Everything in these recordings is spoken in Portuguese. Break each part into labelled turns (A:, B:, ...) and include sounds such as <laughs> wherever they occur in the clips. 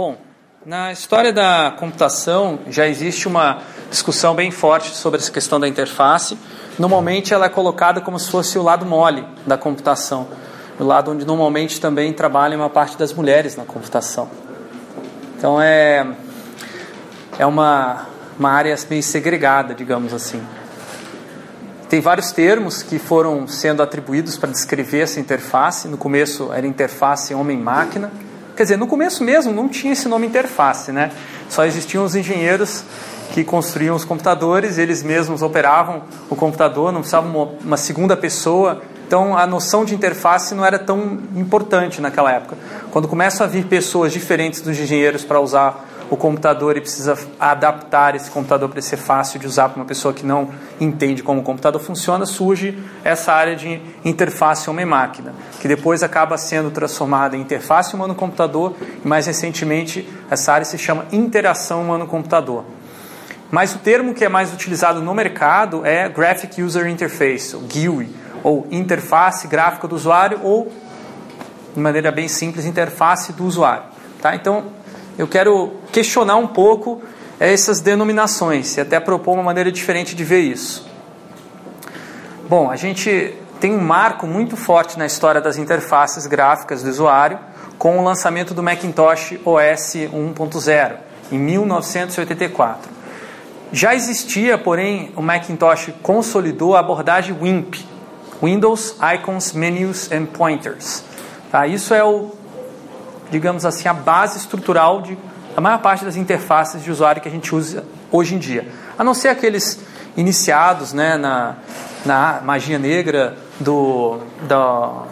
A: Bom, na história da computação já existe uma discussão bem forte sobre essa questão da interface. Normalmente ela é colocada como se fosse o lado mole da computação, o lado onde normalmente também trabalha uma parte das mulheres na computação. Então é é uma uma área meio segregada, digamos assim. Tem vários termos que foram sendo atribuídos para descrever essa interface. No começo era interface homem-máquina. Quer dizer, no começo mesmo não tinha esse nome interface, né? Só existiam os engenheiros que construíam os computadores, eles mesmos operavam o computador, não precisava uma, uma segunda pessoa. Então a noção de interface não era tão importante naquela época. Quando começam a vir pessoas diferentes dos engenheiros para usar o computador e precisa adaptar esse computador para ser fácil de usar para uma pessoa que não entende como o computador funciona, surge essa área de interface homem-máquina, que depois acaba sendo transformada em interface humano-computador e mais recentemente essa área se chama interação humano-computador. Mas o termo que é mais utilizado no mercado é Graphic User Interface, ou GUI, ou interface gráfica do usuário, ou, de maneira bem simples, interface do usuário. Tá? Então, eu quero questionar um pouco essas denominações e até propor uma maneira diferente de ver isso. Bom, a gente tem um marco muito forte na história das interfaces gráficas do usuário com o lançamento do Macintosh OS 1.0 em 1984. Já existia, porém, o Macintosh consolidou a abordagem WIMP, Windows Icons, Menus and Pointers. Tá? Isso é o digamos assim, a base estrutural de a maior parte das interfaces de usuário que a gente usa hoje em dia. A não ser aqueles iniciados né, na, na magia negra do, do,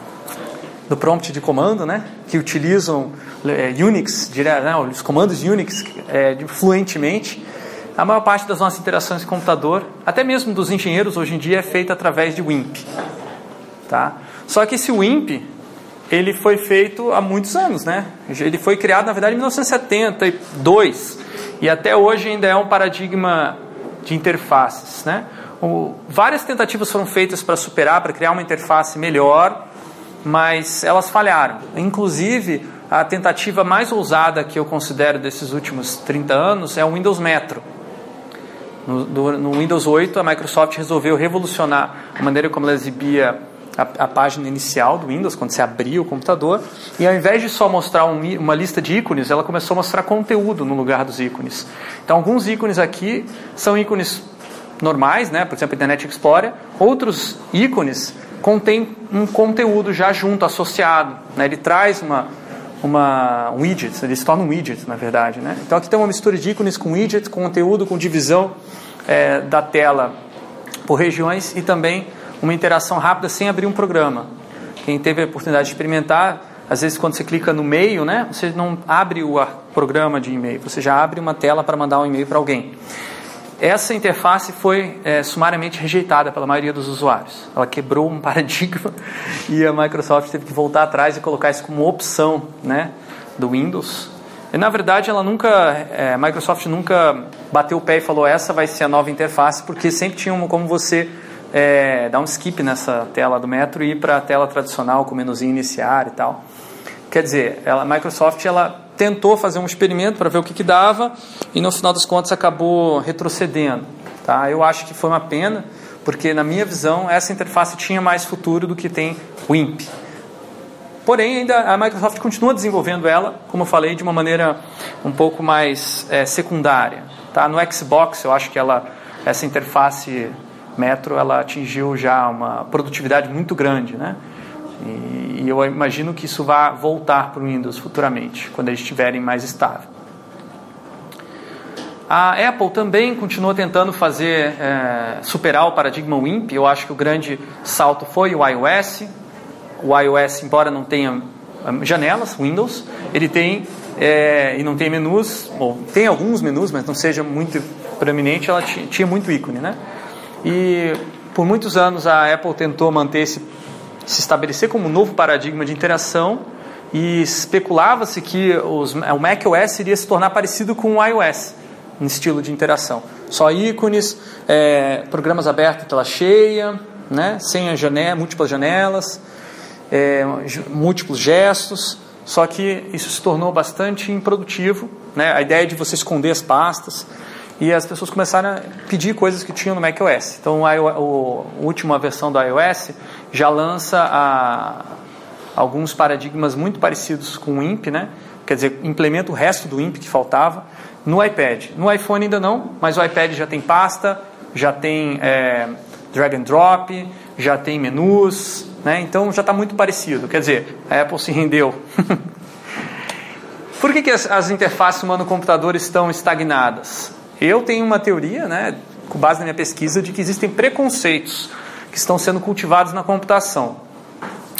A: do prompt de comando, né, que utilizam é, Unix, né, os comandos Unix é, fluentemente. A maior parte das nossas interações com o computador, até mesmo dos engenheiros hoje em dia, é feita através de WIMP. Tá? Só que esse WIMP ele foi feito há muitos anos, né? Ele foi criado, na verdade, em 1972 e até hoje ainda é um paradigma de interfaces, né? O, várias tentativas foram feitas para superar, para criar uma interface melhor, mas elas falharam. Inclusive, a tentativa mais ousada que eu considero desses últimos 30 anos é o Windows Metro. No, do, no Windows 8, a Microsoft resolveu revolucionar a maneira como ela exibia a, a, página inicial do Windows, quando você abria o computador, e ao invés de só mostrar um, uma lista de ícones, ela começou a mostrar conteúdo no lugar dos ícones. Então, alguns ícones aqui são ícones normais, né? por exemplo, Internet Explorer, outros ícones contêm um conteúdo já junto, associado. Né? Ele traz uma, uma um widget, ele se torna um widget, na verdade. Né? Então, aqui tem uma mistura de ícones com widgets, conteúdo com divisão é, da tela por regiões e também uma interação rápida sem abrir um programa. Quem teve a oportunidade de experimentar, às vezes quando você clica no meio, né, você não abre o programa de e-mail, você já abre uma tela para mandar um e-mail para alguém. Essa interface foi é, sumariamente rejeitada pela maioria dos usuários. Ela quebrou um <laughs> paradigma e a Microsoft teve que voltar atrás e colocar isso como opção né, do Windows. E, na verdade, ela nunca, é, a Microsoft nunca bateu o pé e falou essa vai ser a nova interface, porque sempre tinha como você é, dar um skip nessa tela do Metro e ir para a tela tradicional com o menuzinho iniciar e tal. Quer dizer, ela, a Microsoft ela tentou fazer um experimento para ver o que, que dava e no final das contas acabou retrocedendo. Tá? Eu acho que foi uma pena, porque na minha visão essa interface tinha mais futuro do que tem o WIMP. Porém, ainda a Microsoft continua desenvolvendo ela, como eu falei, de uma maneira um pouco mais é, secundária. Tá? No Xbox, eu acho que ela, essa interface Metro ela atingiu já uma produtividade muito grande, né? E, e eu imagino que isso vai voltar para o Windows futuramente, quando eles estiverem mais estável. A Apple também continua tentando fazer é, superar o paradigma WIMP. Eu acho que o grande salto foi o iOS. O iOS, embora não tenha hum, janelas, Windows, ele tem é, e não tem menus, ou tem alguns menus, mas não seja muito proeminente. Ela tinha muito ícone, né? E por muitos anos a Apple tentou manter esse, se estabelecer como um novo paradigma de interação e especulava-se que os, o macOS iria se tornar parecido com o iOS em estilo de interação. Só ícones, é, programas abertos, tela cheia, né, sem janela, múltiplas janelas, é, múltiplos gestos. só que isso se tornou bastante improdutivo, né? A ideia de você esconder as pastas e as pessoas começaram a pedir coisas que tinham no macOS. Então, a, a, a última versão do iOS já lança a, alguns paradigmas muito parecidos com o IMP, né? Quer dizer, implementa o resto do IMP que faltava no iPad. No iPhone ainda não, mas o iPad já tem pasta, já tem é, drag and drop, já tem menus, né? Então já está muito parecido. Quer dizer, a Apple se rendeu. <laughs> Por que, que as, as interfaces humano-computador estão estagnadas? Eu tenho uma teoria, né, com base na minha pesquisa, de que existem preconceitos que estão sendo cultivados na computação.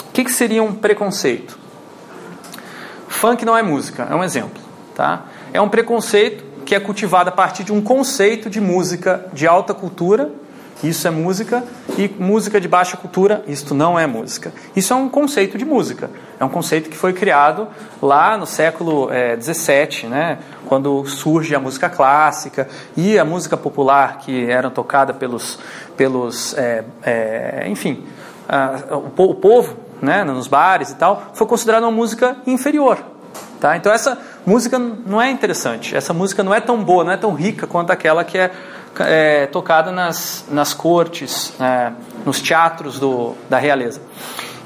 A: O que, que seria um preconceito? Funk não é música, é um exemplo. Tá? É um preconceito que é cultivado a partir de um conceito de música de alta cultura isso é música, e música de baixa cultura, isto não é música. Isso é um conceito de música. É um conceito que foi criado lá no século XVII, é, né, quando surge a música clássica e a música popular que era tocada pelos, pelos é, é, enfim, a, o, o povo, né, nos bares e tal, foi considerada uma música inferior. Tá? Então essa música não é interessante, essa música não é tão boa, não é tão rica quanto aquela que é é, tocada nas, nas cortes, é, nos teatros do, da realeza.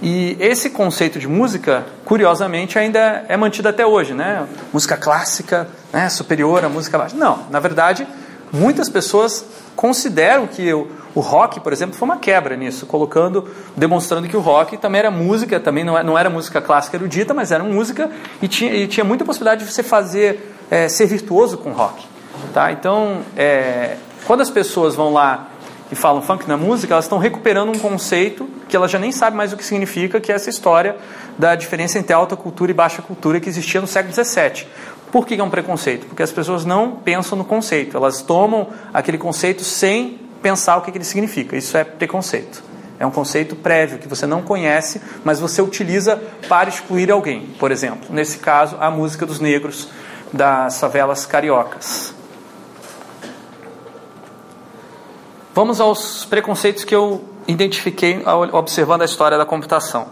A: E esse conceito de música, curiosamente, ainda é mantido até hoje, né? Música clássica, né? superior à música baixa. Não, na verdade, muitas pessoas consideram que o, o rock, por exemplo, foi uma quebra nisso, colocando, demonstrando que o rock também era música, também não, é, não era música clássica erudita, mas era música e tinha, e tinha muita possibilidade de você fazer, é, ser virtuoso com rock. Tá? Então, é, quando as pessoas vão lá e falam funk na música, elas estão recuperando um conceito que elas já nem sabem mais o que significa, que é essa história da diferença entre alta cultura e baixa cultura que existia no século XVII. Por que é um preconceito? Porque as pessoas não pensam no conceito, elas tomam aquele conceito sem pensar o que ele significa. Isso é preconceito. É um conceito prévio que você não conhece, mas você utiliza para excluir alguém. Por exemplo, nesse caso, a música dos negros das favelas cariocas. Vamos aos preconceitos que eu identifiquei observando a história da computação.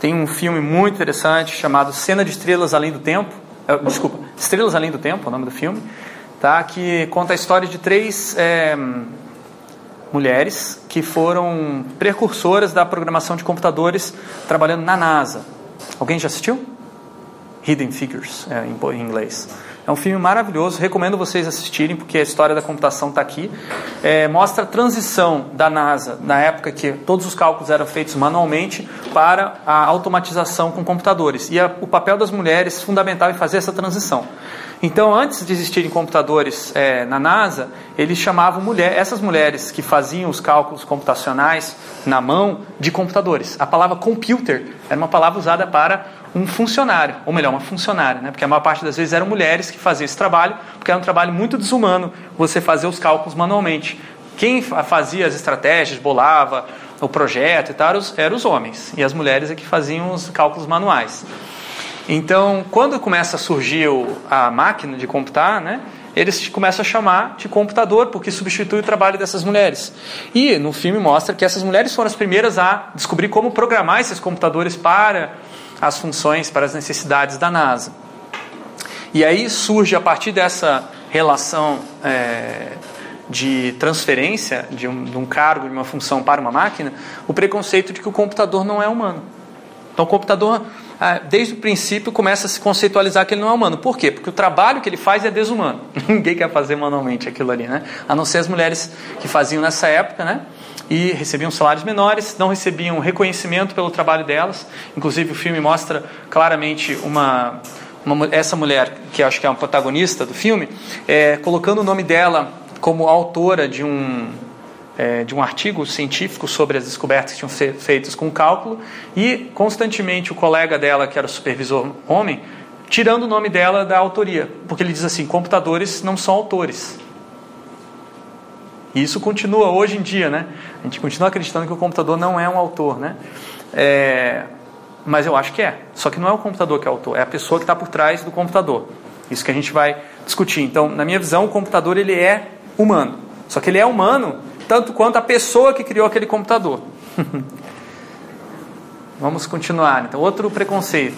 A: Tem um filme muito interessante chamado Cena de Estrelas Além do Tempo. É, desculpa, Estrelas Além do Tempo, é o nome do filme. Tá, que conta a história de três é, mulheres que foram precursoras da programação de computadores trabalhando na NASA. Alguém já assistiu? Hidden Figures, é, em inglês. É um filme maravilhoso, recomendo vocês assistirem, porque a história da computação está aqui. É, mostra a transição da NASA, na época que todos os cálculos eram feitos manualmente, para a automatização com computadores. E a, o papel das mulheres fundamental em fazer essa transição. Então, antes de existirem computadores é, na NASA, eles chamavam mulher, essas mulheres que faziam os cálculos computacionais na mão de computadores. A palavra computer era uma palavra usada para um funcionário, ou melhor, uma funcionária, né? porque a maior parte das vezes eram mulheres que faziam esse trabalho, porque era um trabalho muito desumano você fazer os cálculos manualmente. Quem fazia as estratégias, bolava o projeto e tal, eram os homens, e as mulheres é que faziam os cálculos manuais. Então, quando começa a surgir a máquina de computar, né, eles começam a chamar de computador, porque substitui o trabalho dessas mulheres. E no filme mostra que essas mulheres foram as primeiras a descobrir como programar esses computadores para as funções, para as necessidades da NASA. E aí surge, a partir dessa relação é, de transferência de um, de um cargo, de uma função para uma máquina, o preconceito de que o computador não é humano. Então, o computador, desde o princípio, começa a se conceitualizar que ele não é humano. Por quê? Porque o trabalho que ele faz é desumano. <laughs> Ninguém quer fazer manualmente aquilo ali, né? A não ser as mulheres que faziam nessa época, né? e recebiam salários menores, não recebiam reconhecimento pelo trabalho delas. Inclusive, o filme mostra claramente uma, uma essa mulher, que acho que é a protagonista do filme, é, colocando o nome dela como autora de um, é, de um artigo científico sobre as descobertas que tinham fe feitas com cálculo, e constantemente o colega dela, que era o supervisor homem, tirando o nome dela da autoria, porque ele diz assim: computadores não são autores. E isso continua hoje em dia, né? A gente continua acreditando que o computador não é um autor, né? É, mas eu acho que é. Só que não é o computador que é autor, é a pessoa que está por trás do computador. Isso que a gente vai discutir. Então, na minha visão, o computador ele é humano. Só que ele é humano tanto quanto a pessoa que criou aquele computador. <laughs> Vamos continuar. Então, outro preconceito.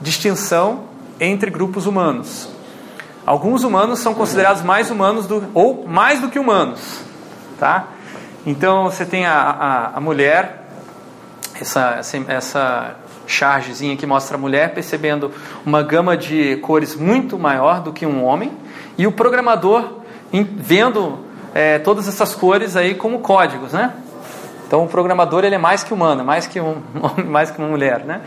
A: distinção entre grupos humanos. Alguns humanos são considerados mais humanos do, ou mais do que humanos, tá? Então você tem a, a, a mulher, essa, essa, chargezinha que mostra a mulher percebendo uma gama de cores muito maior do que um homem, e o programador vendo é, todas essas cores aí como códigos, né? Então o programador ele é mais que humano, mais que um <laughs> homem, mais que uma mulher, né?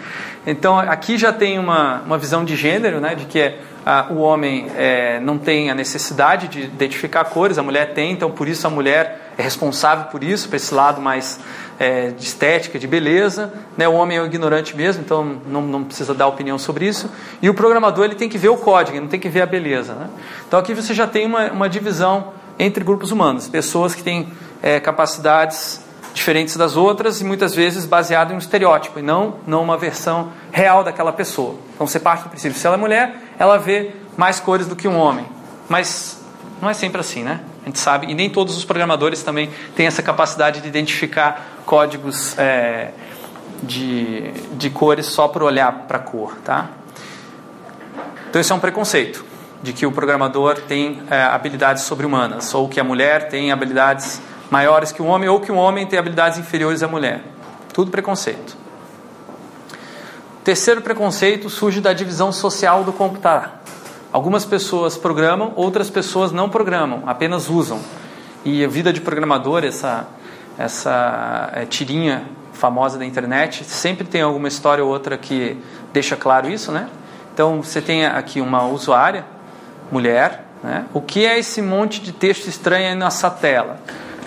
A: Então aqui já tem uma, uma visão de gênero, né? De que ah, o homem é, não tem a necessidade de identificar cores, a mulher tem, então por isso a mulher é responsável por isso, por esse lado mais é, de estética, de beleza. Né? O homem é um ignorante mesmo, então não, não precisa dar opinião sobre isso. E o programador ele tem que ver o código, não tem que ver a beleza. Né? Então aqui você já tem uma, uma divisão entre grupos humanos, pessoas que têm é, capacidades diferentes das outras e muitas vezes baseado em um estereótipo e não, não uma versão real daquela pessoa. Então você parte do princípio, se ela é mulher, ela vê mais cores do que um homem. Mas não é sempre assim, né? A gente sabe, e nem todos os programadores também têm essa capacidade de identificar códigos é, de, de cores só por olhar para a cor, tá? Então isso é um preconceito de que o programador tem é, habilidades sobre-humanas ou que a mulher tem habilidades maiores que o homem ou que o homem tem habilidades inferiores à mulher. Tudo preconceito. Terceiro preconceito surge da divisão social do computar. Algumas pessoas programam, outras pessoas não programam, apenas usam. E a vida de programador, essa, essa é, tirinha famosa da internet, sempre tem alguma história ou outra que deixa claro isso, né? Então você tem aqui uma usuária, mulher, né? O que é esse monte de texto estranho aí nessa tela?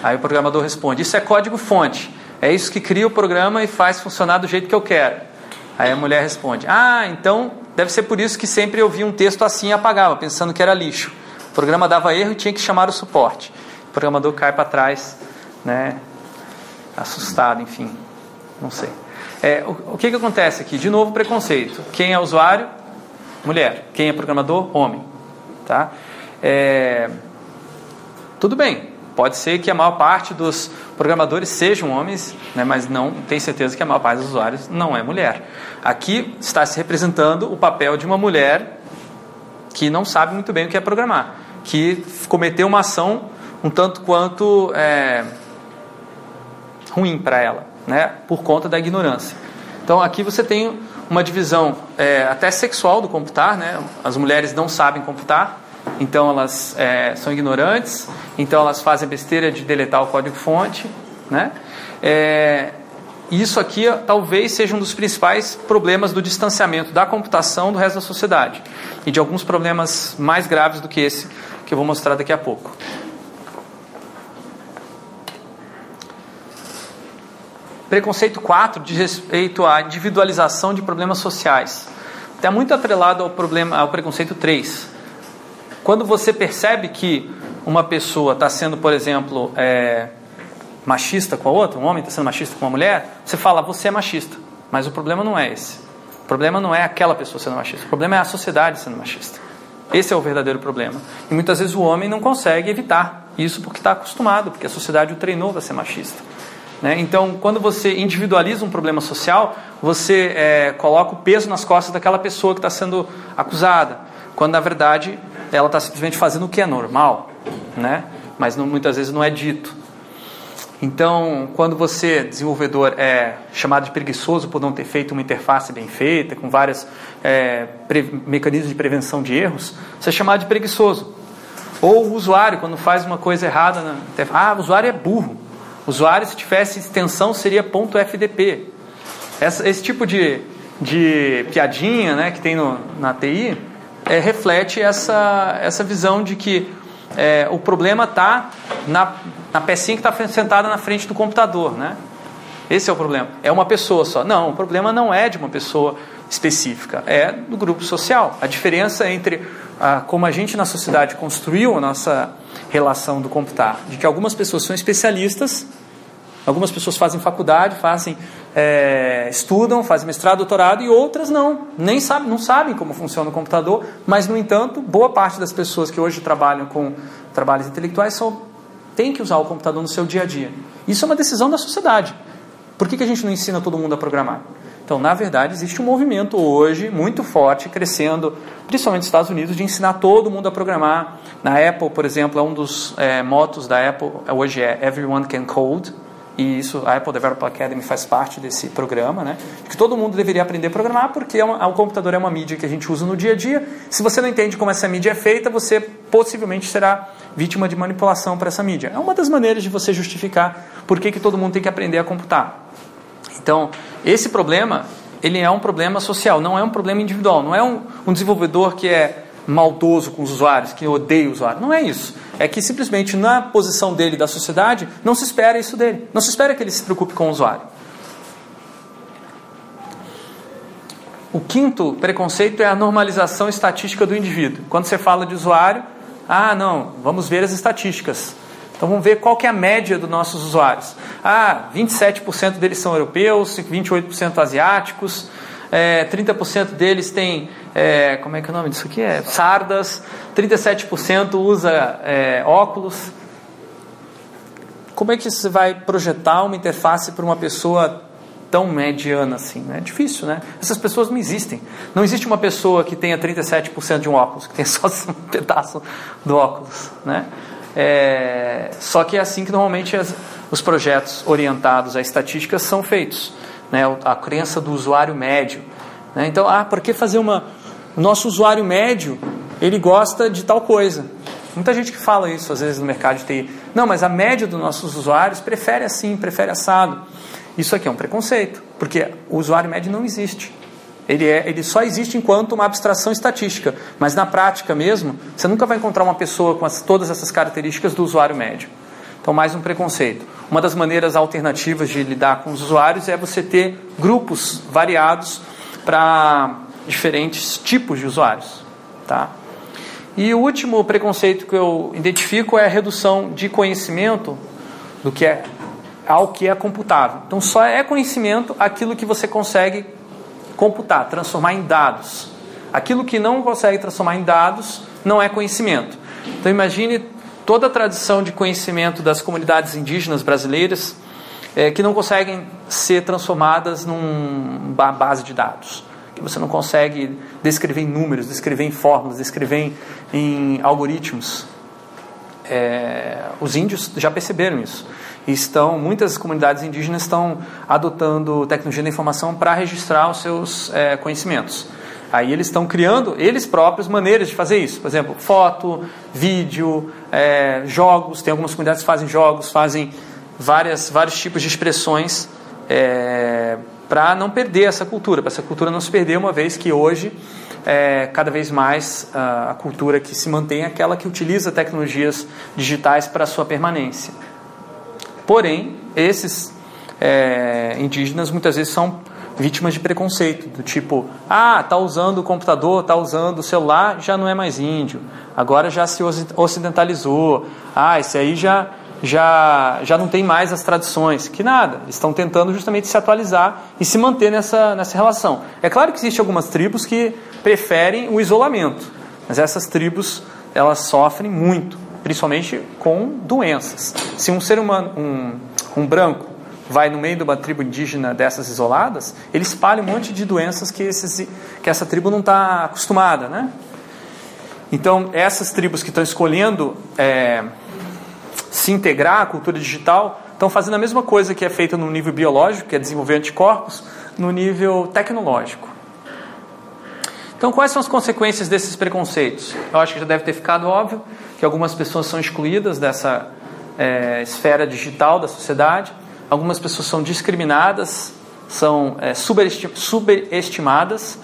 A: Aí o programador responde: Isso é código-fonte. É isso que cria o programa e faz funcionar do jeito que eu quero. Aí a mulher responde: Ah, então deve ser por isso que sempre eu via um texto assim e apagava, pensando que era lixo. O programa dava erro e tinha que chamar o suporte. O programador cai para trás, né? Assustado, enfim. Não sei. É, o, o que, que acontece aqui? De novo, preconceito. Quem é usuário? Mulher. Quem é programador? Homem. Tá? É, tudo bem. Pode ser que a maior parte dos programadores sejam homens, né, mas não tem certeza que a maior parte dos usuários não é mulher. Aqui está se representando o papel de uma mulher que não sabe muito bem o que é programar, que cometeu uma ação um tanto quanto é, ruim para ela, né, por conta da ignorância. Então aqui você tem uma divisão é, até sexual do computar, né? as mulheres não sabem computar, então elas é, são ignorantes, então elas fazem besteira de deletar o código-fonte. Né? É, isso aqui talvez seja um dos principais problemas do distanciamento da computação do resto da sociedade e de alguns problemas mais graves do que esse que eu vou mostrar daqui a pouco. Preconceito 4 diz respeito à individualização de problemas sociais. Está muito atrelado ao, problema, ao preconceito 3, quando você percebe que uma pessoa está sendo, por exemplo, é, machista com a outra, um homem está sendo machista com uma mulher, você fala, você é machista. Mas o problema não é esse. O problema não é aquela pessoa sendo machista. O problema é a sociedade sendo machista. Esse é o verdadeiro problema. E muitas vezes o homem não consegue evitar isso porque está acostumado, porque a sociedade o treinou para ser machista. Né? Então, quando você individualiza um problema social, você é, coloca o peso nas costas daquela pessoa que está sendo acusada, quando na verdade ela está simplesmente fazendo o que é normal, né? mas não, muitas vezes não é dito. Então, quando você, desenvolvedor, é chamado de preguiçoso por não ter feito uma interface bem feita, com vários é, mecanismos de prevenção de erros, você é chamado de preguiçoso. Ou o usuário, quando faz uma coisa errada, na ah, o usuário é burro. Usuário, se tivesse extensão, seria .fdp. Essa, esse tipo de, de piadinha né, que tem no, na TI é, reflete essa, essa visão de que é, o problema está na, na pecinha que está sentada na frente do computador, né? Esse é o problema. É uma pessoa só. Não, o problema não é de uma pessoa específica, é do grupo social. A diferença entre ah, como a gente na sociedade construiu a nossa relação do computar, de que algumas pessoas são especialistas, algumas pessoas fazem faculdade, fazem é, estudam, fazem mestrado, doutorado e outras não, nem sabem, não sabem como funciona o computador, mas no entanto, boa parte das pessoas que hoje trabalham com trabalhos intelectuais são, tem que usar o computador no seu dia a dia. Isso é uma decisão da sociedade. Por que, que a gente não ensina todo mundo a programar? Então, na verdade, existe um movimento hoje muito forte, crescendo, principalmente nos Estados Unidos, de ensinar todo mundo a programar. Na Apple, por exemplo, é um dos é, motos da Apple hoje é Everyone Can Code, e isso a Apple Developer Academy faz parte desse programa, né? Que todo mundo deveria aprender a programar porque é uma, o computador é uma mídia que a gente usa no dia a dia. Se você não entende como essa mídia é feita, você possivelmente será vítima de manipulação para essa mídia. É uma das maneiras de você justificar por que, que todo mundo tem que aprender a computar. Então, esse problema, ele é um problema social, não é um problema individual. Não é um, um desenvolvedor que é maldoso com os usuários, que odeia o usuário. Não é isso. É que simplesmente na posição dele da sociedade, não se espera isso dele. Não se espera que ele se preocupe com o usuário. O quinto preconceito é a normalização estatística do indivíduo. Quando você fala de usuário, ah, não, vamos ver as estatísticas. Então vamos ver qual que é a média dos nossos usuários. Ah, 27% deles são europeus, 28% asiáticos, é, 30% deles têm, é, como é que é o nome disso aqui? É, sardas, 37% usa é, óculos. Como é que você vai projetar uma interface para uma pessoa tão mediana assim? É difícil, né? Essas pessoas não existem. Não existe uma pessoa que tenha 37% de um óculos, que tenha <laughs> só um pedaço do óculos, né? É, só que é assim que normalmente as, os projetos orientados a estatísticas são feitos. Né, a crença do usuário médio. Né? Então, ah, por que fazer uma. O nosso usuário médio, ele gosta de tal coisa. Muita gente que fala isso às vezes no mercado de TI. Não, mas a média dos nossos usuários prefere assim, prefere assado. Isso aqui é um preconceito, porque o usuário médio não existe. Ele, é, ele só existe enquanto uma abstração estatística, mas na prática mesmo, você nunca vai encontrar uma pessoa com as, todas essas características do usuário médio. Então, mais um preconceito. Uma das maneiras alternativas de lidar com os usuários é você ter grupos variados para diferentes tipos de usuários. Tá? E o último preconceito que eu identifico é a redução de conhecimento do que é ao que é computável. Então, só é conhecimento aquilo que você consegue computar, transformar em dados. Aquilo que não consegue transformar em dados não é conhecimento. Então imagine toda a tradição de conhecimento das comunidades indígenas brasileiras é, que não conseguem ser transformadas numa base de dados. Que você não consegue descrever em números, descrever em fórmulas, descrever em, em algoritmos. É, os índios já perceberam isso estão muitas comunidades indígenas estão adotando tecnologia da informação para registrar os seus é, conhecimentos. Aí eles estão criando eles próprios maneiras de fazer isso. Por exemplo, foto, vídeo, é, jogos. Tem algumas comunidades que fazem jogos, fazem várias, vários tipos de expressões é, para não perder essa cultura, para essa cultura não se perder, uma vez que hoje é, cada vez mais a, a cultura que se mantém é aquela que utiliza tecnologias digitais para sua permanência. Porém, esses é, indígenas muitas vezes são vítimas de preconceito, do tipo, ah, tá usando o computador, tá usando o celular, já não é mais índio, agora já se ocidentalizou, ah, esse aí já já já não tem mais as tradições, que nada, estão tentando justamente se atualizar e se manter nessa nessa relação. É claro que existem algumas tribos que preferem o isolamento, mas essas tribos elas sofrem muito principalmente com doenças. Se um ser humano, um, um branco, vai no meio de uma tribo indígena dessas isoladas, ele espalha um monte de doenças que, esses, que essa tribo não está acostumada, né? Então, essas tribos que estão escolhendo é, se integrar à cultura digital estão fazendo a mesma coisa que é feita no nível biológico, que é desenvolver anticorpos, no nível tecnológico. Então, quais são as consequências desses preconceitos? Eu acho que já deve ter ficado óbvio que algumas pessoas são excluídas dessa é, esfera digital da sociedade, algumas pessoas são discriminadas, são é, superestimadas,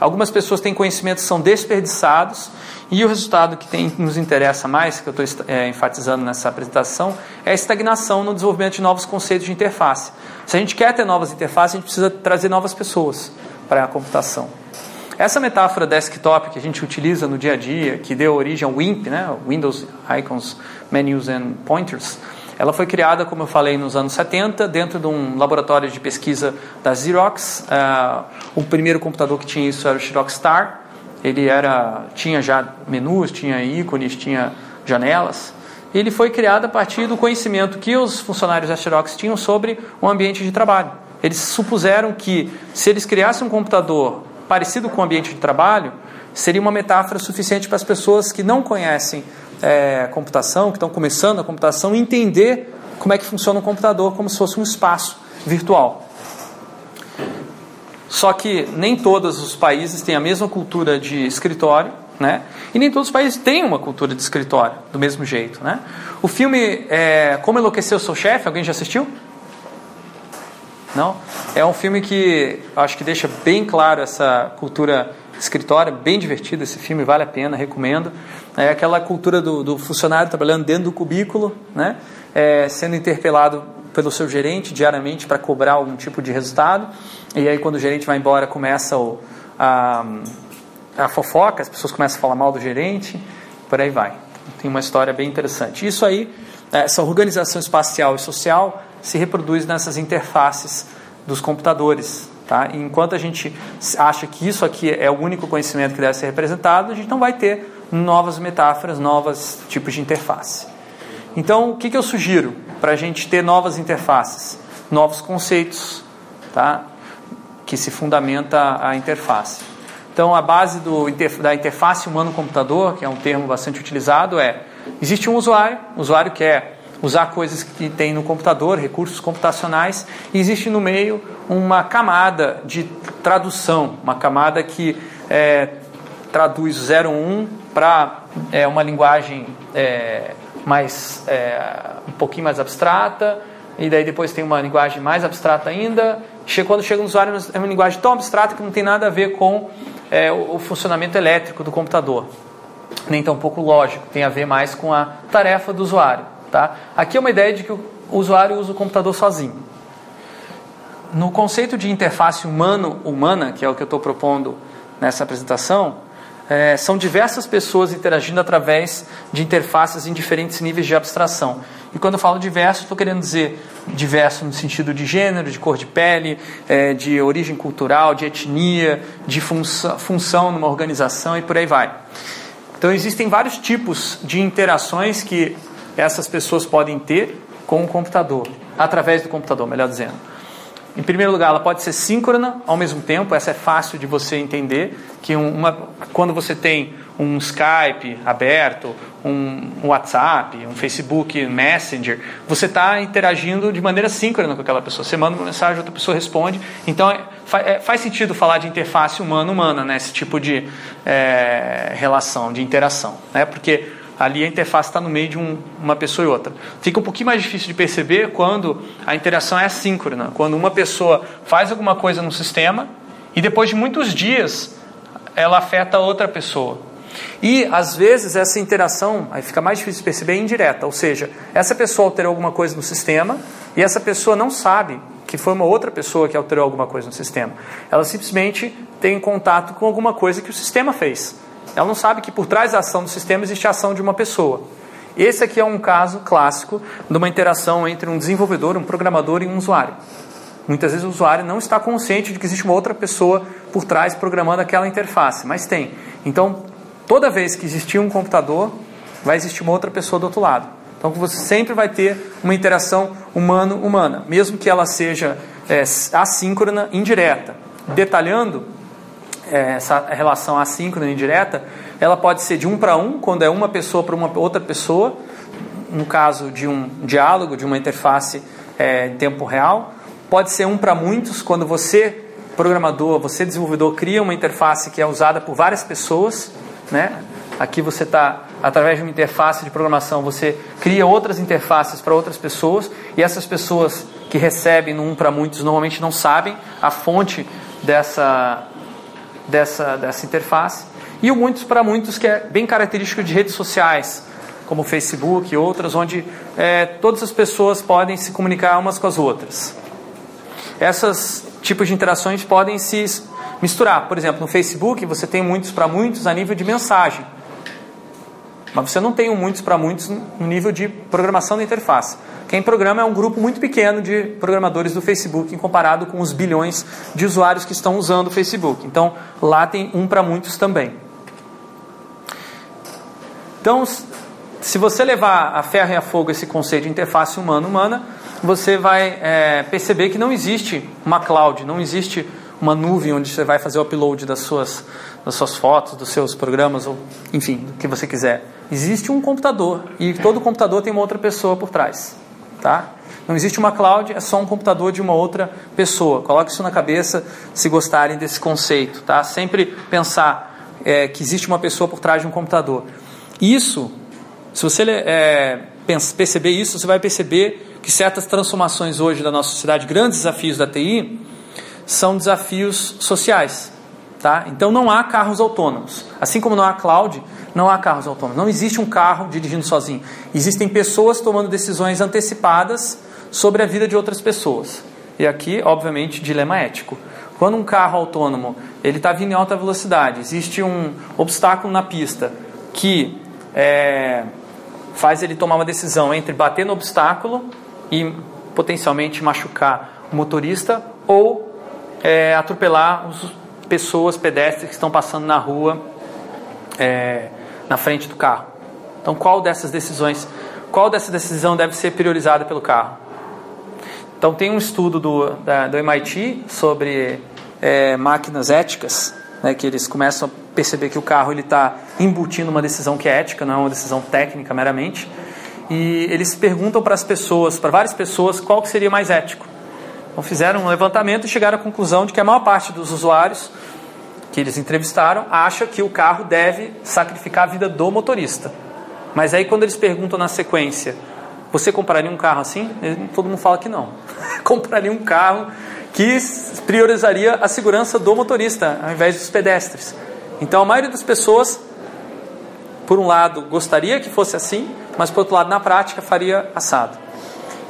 A: algumas pessoas têm conhecimentos que são desperdiçados, e o resultado que tem, nos interessa mais, que eu estou é, enfatizando nessa apresentação, é a estagnação no desenvolvimento de novos conceitos de interface. Se a gente quer ter novas interfaces, a gente precisa trazer novas pessoas para a computação. Essa metáfora desktop que a gente utiliza no dia a dia, que deu origem ao WIMP, né, Windows Icons, Menus and Pointers, ela foi criada, como eu falei, nos anos 70, dentro de um laboratório de pesquisa da Xerox. Uh, o primeiro computador que tinha isso era o Xerox Star. Ele era, tinha já menus, tinha ícones, tinha janelas. Ele foi criado a partir do conhecimento que os funcionários da Xerox tinham sobre o ambiente de trabalho. eles supuseram que se eles criassem um computador parecido com o ambiente de trabalho, seria uma metáfora suficiente para as pessoas que não conhecem é, computação, que estão começando a computação, entender como é que funciona um computador como se fosse um espaço virtual. Só que nem todos os países têm a mesma cultura de escritório, né? E nem todos os países têm uma cultura de escritório do mesmo jeito, né? O filme é, Como Enlouquecer o Seu Chefe, alguém já assistiu? Não? É um filme que acho que deixa bem claro essa cultura escritório, bem divertido esse filme, vale a pena, recomendo. É aquela cultura do, do funcionário trabalhando dentro do cubículo, né? É, sendo interpelado pelo seu gerente diariamente para cobrar algum tipo de resultado. E aí, quando o gerente vai embora, começa o, a, a fofoca, as pessoas começam a falar mal do gerente, por aí vai. Tem uma história bem interessante. Isso aí, essa organização espacial e social se reproduz nessas interfaces dos computadores. Tá? E enquanto a gente acha que isso aqui é o único conhecimento que deve ser representado, a gente não vai ter novas metáforas, novos tipos de interface. Então, o que, que eu sugiro para a gente ter novas interfaces? Novos conceitos, tá? que se fundamenta a interface. Então, a base do, da interface humano-computador, que é um termo bastante utilizado, é: existe um usuário, o usuário quer usar coisas que tem no computador, recursos computacionais, e existe no meio uma camada de tradução, uma camada que é, traduz 01 para é, uma linguagem é, mais é, um pouquinho mais abstrata, e daí depois tem uma linguagem mais abstrata ainda. Quando chega no usuário, é uma linguagem tão abstrata que não tem nada a ver com é, o funcionamento elétrico do computador, nem tão pouco lógico, tem a ver mais com a tarefa do usuário. Tá? Aqui é uma ideia de que o usuário usa o computador sozinho. No conceito de interface humano-humana, que é o que eu estou propondo nessa apresentação, é, são diversas pessoas interagindo através de interfaces em diferentes níveis de abstração. E quando eu falo diverso, estou querendo dizer diverso no sentido de gênero, de cor de pele, é, de origem cultural, de etnia, de função, função numa organização e por aí vai. Então existem vários tipos de interações que essas pessoas podem ter com o computador, através do computador, melhor dizendo. Em primeiro lugar, ela pode ser síncrona ao mesmo tempo, essa é fácil de você entender, que uma, quando você tem um Skype aberto, um, WhatsApp, um Facebook Messenger, você está interagindo de maneira síncrona com aquela pessoa. Você manda uma mensagem, outra pessoa responde. Então, é, é, faz sentido falar de interface humana-humana, né? esse tipo de é, relação, de interação. Né? Porque ali a interface está no meio de um, uma pessoa e outra. Fica um pouquinho mais difícil de perceber quando a interação é assíncrona, quando uma pessoa faz alguma coisa no sistema e depois de muitos dias ela afeta outra pessoa. E às vezes essa interação, aí fica mais difícil de perceber, é indireta, ou seja, essa pessoa alterou alguma coisa no sistema e essa pessoa não sabe que foi uma outra pessoa que alterou alguma coisa no sistema. Ela simplesmente tem contato com alguma coisa que o sistema fez. Ela não sabe que por trás da ação do sistema existe a ação de uma pessoa. Esse aqui é um caso clássico de uma interação entre um desenvolvedor, um programador e um usuário. Muitas vezes o usuário não está consciente de que existe uma outra pessoa por trás programando aquela interface, mas tem. Então, toda vez que existir um computador, vai existir uma outra pessoa do outro lado. Então, você sempre vai ter uma interação humano-humana, mesmo que ela seja é, assíncrona, indireta. Detalhando, essa relação assíncrona e indireta, ela pode ser de um para um, quando é uma pessoa para uma outra pessoa, no caso de um diálogo, de uma interface é, em tempo real. Pode ser um para muitos, quando você, programador, você desenvolvedor, cria uma interface que é usada por várias pessoas. Né? Aqui você está, através de uma interface de programação, você cria outras interfaces para outras pessoas, e essas pessoas que recebem no um para muitos normalmente não sabem a fonte dessa, dessa, dessa interface. E o muitos para muitos, que é bem característico de redes sociais, como Facebook e outras, onde é, todas as pessoas podem se comunicar umas com as outras. Essas tipos de interações podem se misturar. Por exemplo, no Facebook você tem muitos para muitos a nível de mensagem. Mas você não tem um muitos para muitos no nível de programação da interface. Quem programa é um grupo muito pequeno de programadores do Facebook, comparado com os bilhões de usuários que estão usando o Facebook. Então, lá tem um para muitos também. Então, se você levar a ferro e a fogo esse conceito de interface humana-humana, você vai é, perceber que não existe uma cloud, não existe uma nuvem onde você vai fazer o upload das suas, das suas fotos, dos seus programas, ou enfim, do que você quiser. Existe um computador e todo computador tem uma outra pessoa por trás, tá? Não existe uma cloud, é só um computador de uma outra pessoa. Coloque isso na cabeça se gostarem desse conceito, tá? Sempre pensar é, que existe uma pessoa por trás de um computador. Isso, se você é, perceber isso, você vai perceber que certas transformações hoje da nossa sociedade, grandes desafios da TI, são desafios sociais. Tá? Então não há carros autônomos. Assim como não há cloud, não há carros autônomos. Não existe um carro dirigindo sozinho. Existem pessoas tomando decisões antecipadas sobre a vida de outras pessoas. E aqui, obviamente, dilema ético. Quando um carro autônomo ele está vindo em alta velocidade, existe um obstáculo na pista que é, faz ele tomar uma decisão entre bater no obstáculo e potencialmente machucar o motorista ou é, atropelar as pessoas, pedestres que estão passando na rua é, na frente do carro. Então, qual dessas decisões, qual dessa decisão deve ser priorizada pelo carro? Então, tem um estudo do, da, do MIT sobre é, máquinas éticas, né, que eles começam a perceber que o carro ele está embutindo uma decisão que é ética, não é uma decisão técnica meramente. E eles perguntam para as pessoas, para várias pessoas, qual que seria mais ético. Então fizeram um levantamento e chegaram à conclusão de que a maior parte dos usuários que eles entrevistaram acha que o carro deve sacrificar a vida do motorista. Mas aí quando eles perguntam na sequência, você compraria um carro assim? Todo mundo fala que não. <laughs> compraria um carro que priorizaria a segurança do motorista ao invés dos pedestres. Então a maioria das pessoas, por um lado, gostaria que fosse assim, mas por outro lado, na prática, faria assado.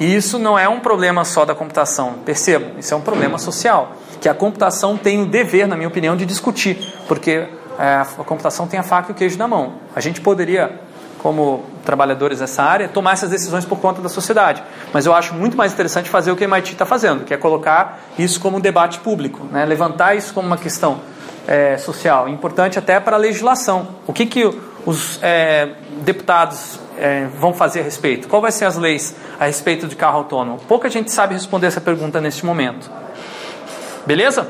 A: E isso não é um problema só da computação, percebam, isso é um problema social, que a computação tem o dever, na minha opinião, de discutir, porque é, a computação tem a faca e o queijo na mão. A gente poderia, como trabalhadores dessa área, tomar essas decisões por conta da sociedade, mas eu acho muito mais interessante fazer o que a MIT está fazendo, que é colocar isso como um debate público, né? levantar isso como uma questão é, social, importante até para a legislação. O que, que os é, deputados é, vão fazer a respeito? Qual vai ser as leis a respeito de carro autônomo? Pouca gente sabe responder essa pergunta neste momento. Beleza?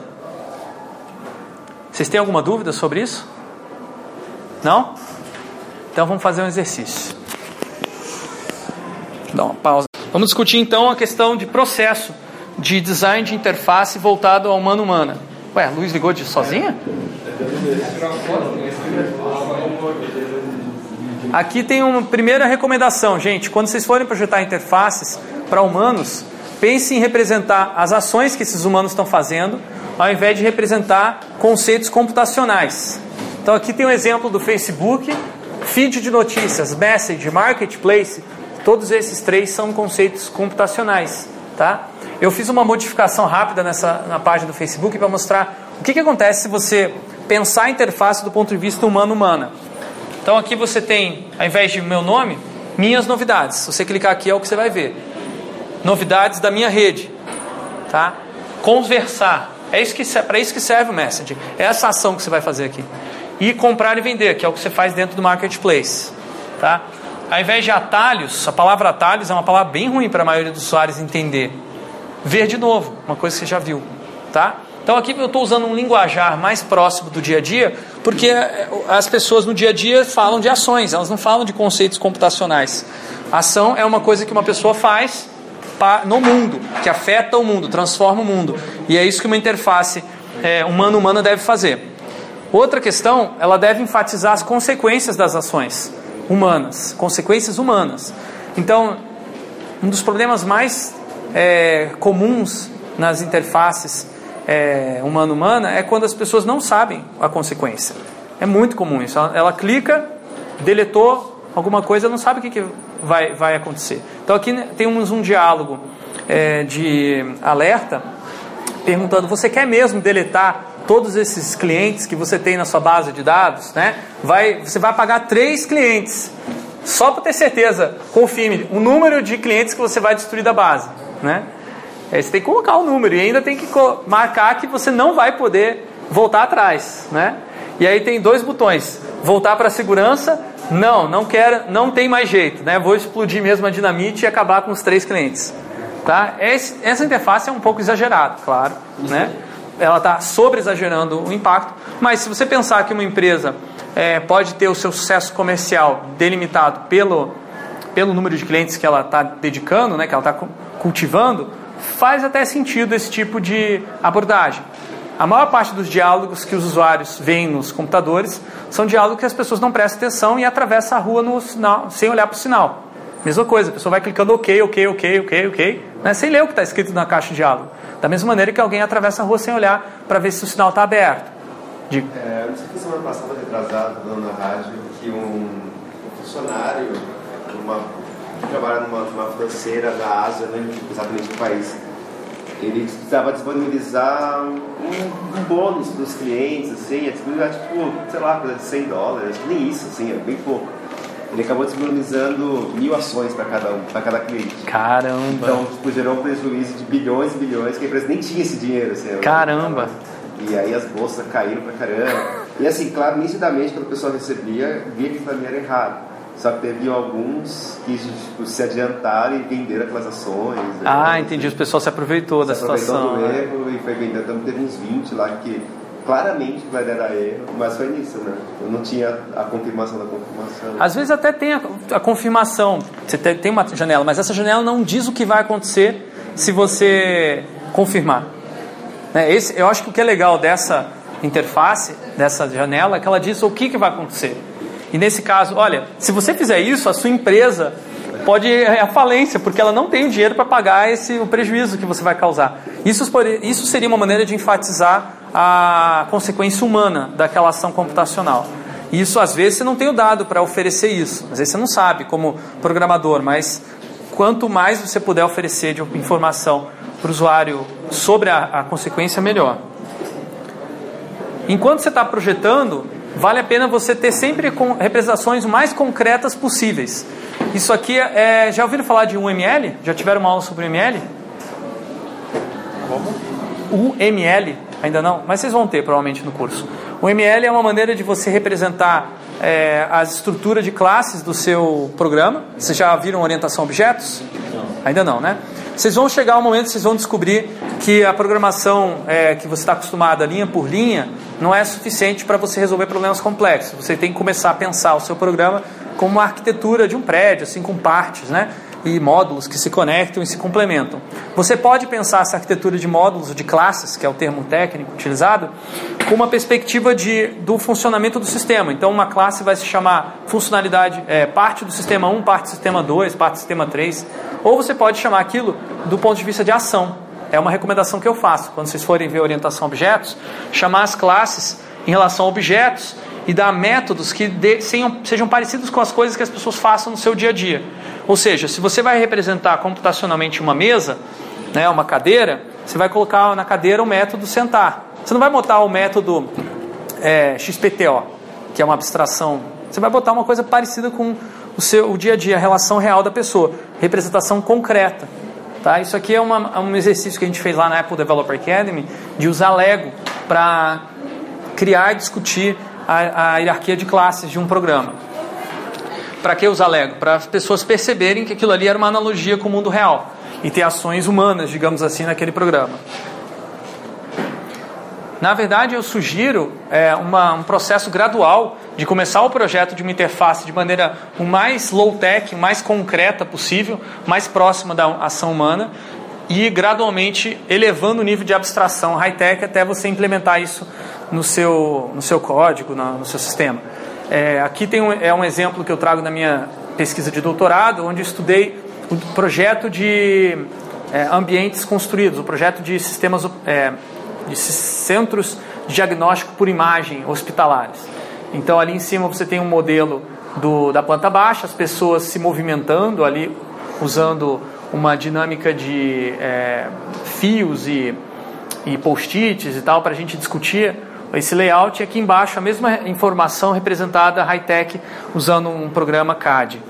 A: Vocês têm alguma dúvida sobre isso? Não? Então vamos fazer um exercício. Dá uma pausa. Vamos discutir então a questão de processo de design de interface voltado ao humano-humana. Ué, a luz ligou de sozinha? Aqui tem uma primeira recomendação, gente. Quando vocês forem projetar interfaces para humanos, pense em representar as ações que esses humanos estão fazendo, ao invés de representar conceitos computacionais. Então aqui tem um exemplo do Facebook, feed de notícias, message, marketplace. Todos esses três são conceitos computacionais, tá? Eu fiz uma modificação rápida nessa na página do Facebook para mostrar o que, que acontece se você pensar a interface do ponto de vista humano-humana. Então aqui você tem, ao invés de meu nome, minhas novidades. Se você clicar aqui é o que você vai ver. Novidades da minha rede, tá? Conversar. É isso que para isso que serve o message. É essa ação que você vai fazer aqui. E comprar e vender, que é o que você faz dentro do marketplace, tá? Ao invés de atalhos, a palavra atalhos é uma palavra bem ruim para a maioria dos usuários entender. Ver de novo, uma coisa que você já viu, tá? Então aqui eu estou usando um linguajar mais próximo do dia a dia, porque eh, as pessoas no dia a dia falam de ações, elas não falam de conceitos computacionais. Ação é uma coisa que uma pessoa faz no mundo, que afeta o mundo, transforma o mundo. E é isso que uma interface é, humana-humana deve fazer. Outra questão, ela deve enfatizar as consequências das ações humanas, consequências humanas. Então, um dos problemas mais é, comuns nas interfaces é, humana-humana é quando as pessoas não sabem a consequência. É muito comum isso. Ela, ela clica, deletou alguma coisa, não sabe o que, que vai, vai acontecer. Então aqui temos um diálogo é, de alerta perguntando: você quer mesmo deletar todos esses clientes que você tem na sua base de dados? Né? Vai, você vai pagar três clientes. Só para ter certeza, confirme o número de clientes que você vai destruir da base. Né? Aí você tem que colocar o número e ainda tem que marcar que você não vai poder voltar atrás, né? E aí tem dois botões: voltar para a segurança. Não, não quero, não tem mais jeito, né? Vou explodir mesmo a dinamite e acabar com os três clientes. Tá? Esse, essa interface é um pouco exagerada, claro, né? Ela está sobre exagerando o impacto, mas se você pensar que uma empresa é, pode ter o seu sucesso comercial delimitado pelo, pelo número de clientes que ela está dedicando, né, que ela está cultivando, faz até sentido esse tipo de abordagem. A maior parte dos diálogos que os usuários veem nos computadores são diálogos que as pessoas não prestam atenção e atravessam a rua no sinal, sem olhar para o sinal. Mesma coisa, a pessoa vai clicando OK, OK, OK, OK, OK, né, sem ler o que está escrito na caixa de diálogo. Da mesma maneira que alguém atravessa a rua sem olhar para ver se o sinal está aberto.
B: De... É, não sei se semana passada, retrasado, dando na rádio, que um, funcionário uma, que trabalha numa, numa financeira da Ásia, não lembro exatamente o país, ele precisava disponibilizar um, um bônus para os clientes, assim, ia disponibilizar, tipo, sei lá, coisa de 100 dólares, nem isso, assim, é bem pouco. Ele acabou disponibilizando mil ações para cada um, para cada cliente.
A: Caramba!
B: Então, tipo, gerou um prejuízo de bilhões e bilhões, que a empresa nem tinha esse dinheiro, assim.
A: Caramba!
B: E aí as bolsas caíram pra caramba. E assim, claro, nitidamente, quando o pessoal recebia, via que também era errado. Só que teve alguns que tipo, se adiantaram e venderam aquelas ações. Né?
A: Ah, né? entendi. O pessoal se aproveitou se da aproveitou situação.
B: do né? erro e foi vendendo. Então teve uns 20 lá que claramente vai dar erro, mas foi nisso, né? Eu não tinha a confirmação da confirmação.
A: Às vezes até tem a, a confirmação. Você tem uma janela, mas essa janela não diz o que vai acontecer se você confirmar. Né? Esse, eu acho que o que é legal dessa interface, dessa janela, é que ela diz o que, que vai acontecer. E nesse caso, olha, se você fizer isso, a sua empresa pode ir à falência, porque ela não tem dinheiro para pagar esse, o prejuízo que você vai causar. Isso, isso seria uma maneira de enfatizar a consequência humana daquela ação computacional. Isso, às vezes, você não tem o dado para oferecer isso. Às vezes, você não sabe como programador, mas quanto mais você puder oferecer de informação para o usuário sobre a, a consequência, melhor. Enquanto você está projetando, vale a pena você ter sempre com representações mais concretas possíveis. Isso aqui é. Já ouviram falar de UML? Já tiveram uma aula sobre UML? Como? UML? Ainda não? Mas vocês vão ter provavelmente no curso. O ML é uma maneira de você representar é, as estruturas de classes do seu programa. Vocês já viram orientação a objetos? Ainda não, né? Vocês vão chegar ao momento vocês vão descobrir que a programação é, que você está acostumado, linha por linha, não é suficiente para você resolver problemas complexos. Você tem que começar a pensar o seu programa como uma arquitetura de um prédio, assim, com partes, né? E módulos que se conectam e se complementam. Você pode pensar essa arquitetura de módulos, de classes, que é o termo técnico utilizado, com uma perspectiva de, do funcionamento do sistema. Então, uma classe vai se chamar funcionalidade, é, parte do sistema 1, parte do sistema 2, parte do sistema 3. Ou você pode chamar aquilo do ponto de vista de ação. É uma recomendação que eu faço quando vocês forem ver orientação a objetos, chamar as classes em relação a objetos e dar métodos que de, sejam, sejam parecidos com as coisas que as pessoas façam no seu dia a dia. Ou seja, se você vai representar computacionalmente uma mesa, né, uma cadeira, você vai colocar na cadeira o método sentar. Você não vai botar o método é, XPTO, que é uma abstração. Você vai botar uma coisa parecida com o seu o dia a dia, a relação real da pessoa, representação concreta. Tá? Isso aqui é uma, é um exercício que a gente fez lá na Apple Developer Academy de usar Lego para criar e discutir a, a hierarquia de classes de um programa. Para que usar Lego? Para as pessoas perceberem que aquilo ali era uma analogia com o mundo real e ter ações humanas, digamos assim, naquele programa. Na verdade, eu sugiro é, uma, um processo gradual de começar o projeto de uma interface de maneira o mais low-tech, mais concreta possível, mais próxima da ação humana, e gradualmente elevando o nível de abstração high-tech até você implementar isso no seu, no seu código, no, no seu sistema. É, aqui tem um, é um exemplo que eu trago na minha pesquisa de doutorado, onde estudei o projeto de é, ambientes construídos, o projeto de sistemas é, de centros de diagnóstico por imagem hospitalares. Então ali em cima você tem um modelo do, da planta baixa, as pessoas se movimentando ali usando uma dinâmica de é, fios e, e post-its e tal para a gente discutir esse layout e aqui embaixo a mesma informação representada high-tech usando um programa CAD.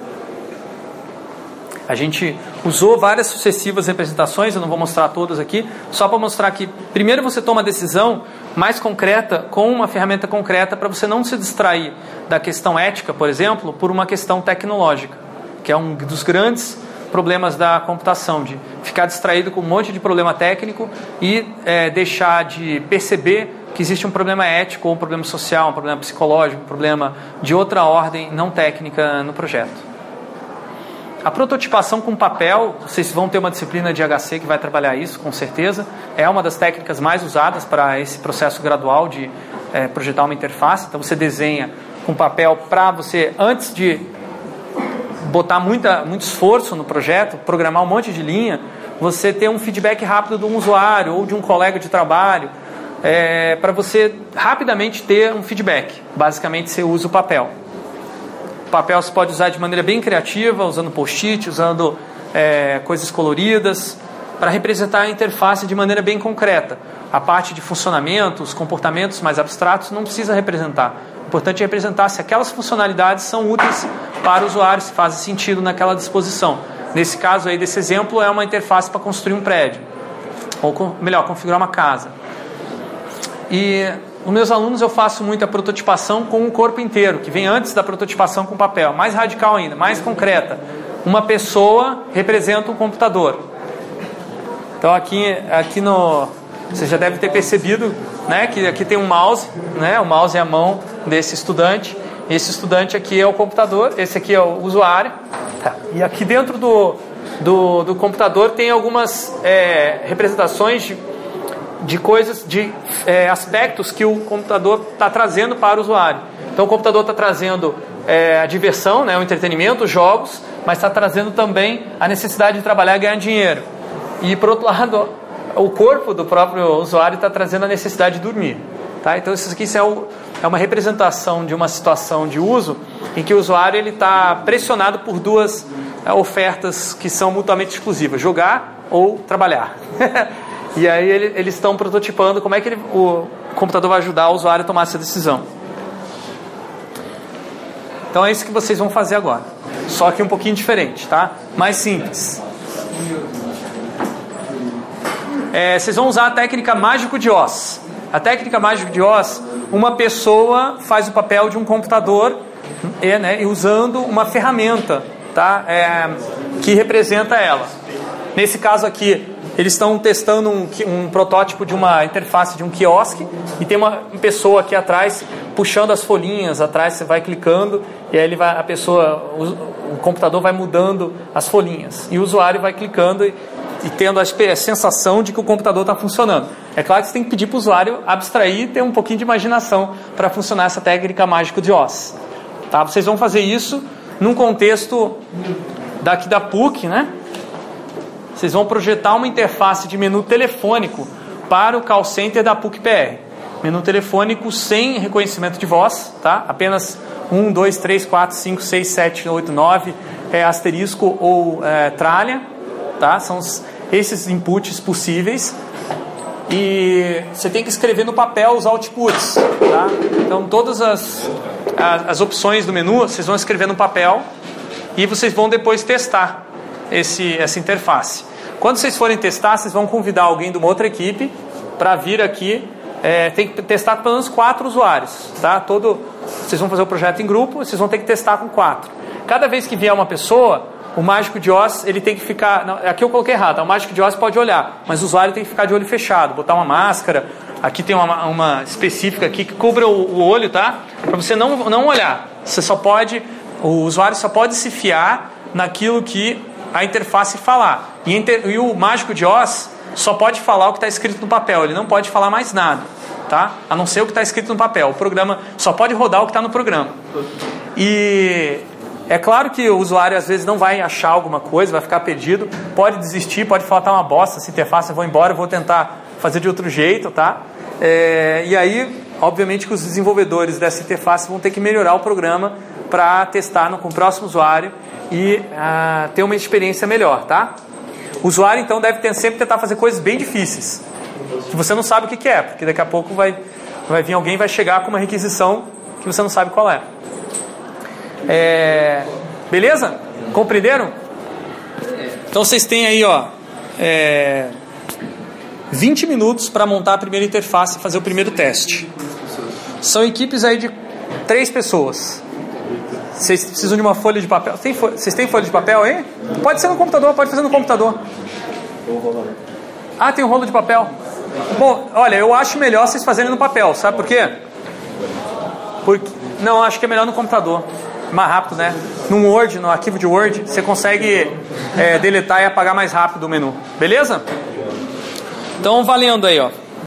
A: A gente usou várias sucessivas representações, eu não vou mostrar todas aqui, só para mostrar que primeiro você toma a decisão mais concreta com uma ferramenta concreta para você não se distrair da questão ética, por exemplo, por uma questão tecnológica, que é um dos grandes problemas da computação, de ficar distraído com um monte de problema técnico e é, deixar de perceber que existe um problema ético, ou um problema social, um problema psicológico, um problema de outra ordem não técnica no projeto. A prototipação com papel, vocês vão ter uma disciplina de HC que vai trabalhar isso, com certeza. É uma das técnicas mais usadas para esse processo gradual de é, projetar uma interface. Então você desenha com papel para você, antes de botar muita, muito esforço no projeto, programar um monte de linha, você ter um feedback rápido de um usuário ou de um colega de trabalho, é, para você rapidamente ter um feedback. Basicamente, você usa o papel. Papel você pode usar de maneira bem criativa, usando post-it, usando é, coisas coloridas, para representar a interface de maneira bem concreta. A parte de funcionamento, os comportamentos mais abstratos, não precisa representar. O importante é representar se aquelas funcionalidades são úteis para o usuário, se fazem sentido naquela disposição. Nesse caso aí desse exemplo, é uma interface para construir um prédio, ou melhor, configurar uma casa. E os meus alunos eu faço muita prototipação com o corpo inteiro, que vem antes da prototipação com papel, mais radical ainda, mais concreta. Uma pessoa representa um computador. Então aqui, aqui no, você já deve ter percebido, né, que aqui tem um mouse, né, o mouse é a mão desse estudante. Esse estudante aqui é o computador, esse aqui é o usuário. Tá. E aqui dentro do, do, do computador tem algumas é, representações de de coisas, de é, aspectos que o computador está trazendo para o usuário. Então o computador está trazendo é, a diversão, né, o entretenimento, os jogos, mas está trazendo também a necessidade de trabalhar e ganhar dinheiro. E por outro <laughs> lado, o corpo do próprio usuário está trazendo a necessidade de dormir. Tá? Então isso aqui é, o, é uma representação de uma situação de uso em que o usuário ele está pressionado por duas é, ofertas que são mutuamente exclusivas: jogar ou trabalhar. <laughs> E aí ele, eles estão prototipando como é que ele, o computador vai ajudar o usuário a tomar essa decisão. Então é isso que vocês vão fazer agora. Só que um pouquinho diferente, tá? Mais simples. É, vocês vão usar a técnica mágico de Oz. A técnica mágico de Oz, uma pessoa faz o papel de um computador é, né, e usando uma ferramenta tá, é, que representa ela. Nesse caso aqui, eles estão testando um, um, protótipo de uma interface de um quiosque e tem uma pessoa aqui atrás puxando as folhinhas atrás, você vai clicando e aí ele vai, a pessoa, o, o computador vai mudando as folhinhas e o usuário vai clicando e, e tendo a, a sensação de que o computador está funcionando. É claro que você tem que pedir para o usuário abstrair e ter um pouquinho de imaginação para funcionar essa técnica mágica de Oz. Tá? Vocês vão fazer isso num contexto daqui da PUC, né? Vocês vão projetar uma interface de menu telefônico para o call center da PUC-PR. Menu telefônico sem reconhecimento de voz, tá? Apenas 1, 2, 3, 4, 5, 6, 7, 8, 9, é, asterisco ou é, tralha, tá? São os, esses inputs possíveis. E você tem que escrever no papel os outputs, tá? Então todas as, as, as opções do menu vocês vão escrever no papel e vocês vão depois testar esse, essa interface. Quando vocês forem testar, vocês vão convidar alguém de uma outra equipe para vir aqui. É, tem que testar com pelo menos quatro usuários, tá? Todo, vocês vão fazer o projeto em grupo, vocês vão ter que testar com quatro. Cada vez que vier uma pessoa, o mágico de Oz ele tem que ficar. Não, aqui eu coloquei errado. O mágico de Oz pode olhar, mas o usuário tem que ficar de olho fechado, botar uma máscara. Aqui tem uma, uma específica aqui que cubra o, o olho, tá? Para você não, não olhar. Você só pode, o usuário só pode se fiar naquilo que a interface falar. E, inter, e o mágico de Oz só pode falar o que está escrito no papel, ele não pode falar mais nada, tá? A não ser o que está escrito no papel. O programa só pode rodar o que está no programa. E é claro que o usuário às vezes não vai achar alguma coisa, vai ficar perdido, pode desistir, pode falar tá uma bosta essa interface, eu vou embora, eu vou tentar fazer de outro jeito, tá? É, e aí, obviamente, que os desenvolvedores dessa interface vão ter que melhorar o programa para testar no, com o próximo usuário e ah, ter uma experiência melhor, tá? O usuário então deve ter, sempre tentar fazer coisas bem difíceis, que você não sabe o que, que é, porque daqui a pouco vai, vai vir alguém vai chegar com uma requisição que você não sabe qual é. é beleza? Compreenderam? Então vocês têm aí, ó, é, 20 minutos para montar a primeira interface e fazer o primeiro teste. São equipes aí de três pessoas. Vocês precisam de uma folha de papel. Tem. Vocês têm folha de papel aí? Pode ser no computador, pode fazer no computador. Ah, tem um rolo de papel. Bom, olha, eu acho melhor vocês fazerem no papel, sabe por quê? Porque, não, acho que é melhor no computador. Mais rápido, né? Num Word, no arquivo de Word, você consegue é, deletar e apagar mais rápido o menu. Beleza? Então, valendo aí, ó.